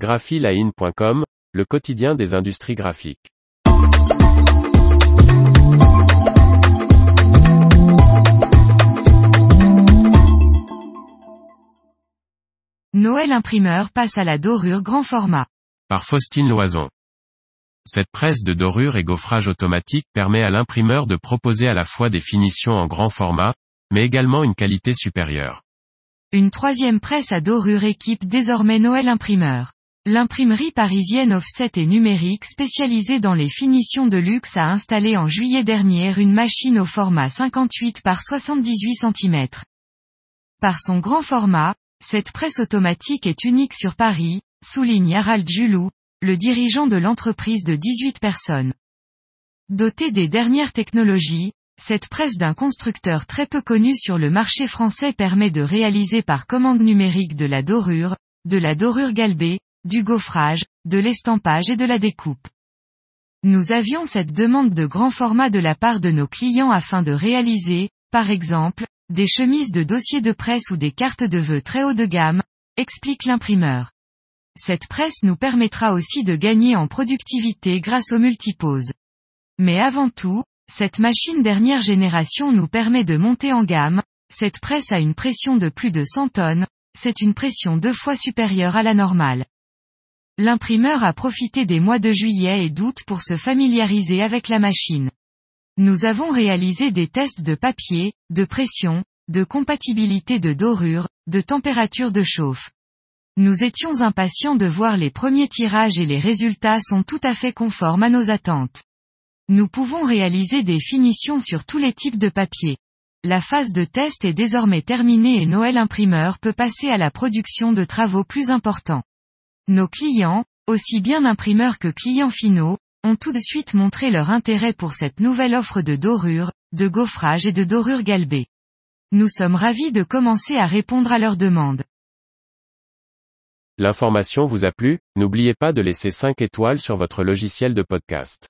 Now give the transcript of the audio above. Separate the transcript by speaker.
Speaker 1: graphiline.com, le quotidien des industries graphiques.
Speaker 2: Noël imprimeur passe à la dorure grand format.
Speaker 1: Par Faustine Loison. Cette presse de dorure et gaufrage automatique permet à l'imprimeur de proposer à la fois des finitions en grand format, mais également une qualité supérieure.
Speaker 2: Une troisième presse à dorure équipe désormais Noël imprimeur. L'imprimerie parisienne Offset et numérique spécialisée dans les finitions de luxe a installé en juillet dernier une machine au format 58 par 78 cm. Par son grand format, cette presse automatique est unique sur Paris, souligne Harald Julou, le dirigeant de l'entreprise de 18 personnes. Dotée des dernières technologies, cette presse d'un constructeur très peu connu sur le marché français permet de réaliser par commande numérique de la dorure, de la dorure galbée, du gaufrage, de l'estampage et de la découpe. Nous avions cette demande de grand format de la part de nos clients afin de réaliser, par exemple, des chemises de dossier de presse ou des cartes de vœux très haut de gamme, explique l'imprimeur. Cette presse nous permettra aussi de gagner en productivité grâce aux multiposes. Mais avant tout, cette machine dernière génération nous permet de monter en gamme, cette presse a une pression de plus de 100 tonnes, c'est une pression deux fois supérieure à la normale. L'imprimeur a profité des mois de juillet et d'août pour se familiariser avec la machine. Nous avons réalisé des tests de papier, de pression, de compatibilité de dorure, de température de chauffe. Nous étions impatients de voir les premiers tirages et les résultats sont tout à fait conformes à nos attentes. Nous pouvons réaliser des finitions sur tous les types de papier. La phase de test est désormais terminée et Noël Imprimeur peut passer à la production de travaux plus importants. Nos clients, aussi bien imprimeurs que clients finaux, ont tout de suite montré leur intérêt pour cette nouvelle offre de dorure, de gaufrage et de dorure galbée. Nous sommes ravis de commencer à répondre à leurs demandes.
Speaker 1: L'information vous a plu, n'oubliez pas de laisser 5 étoiles sur votre logiciel de podcast.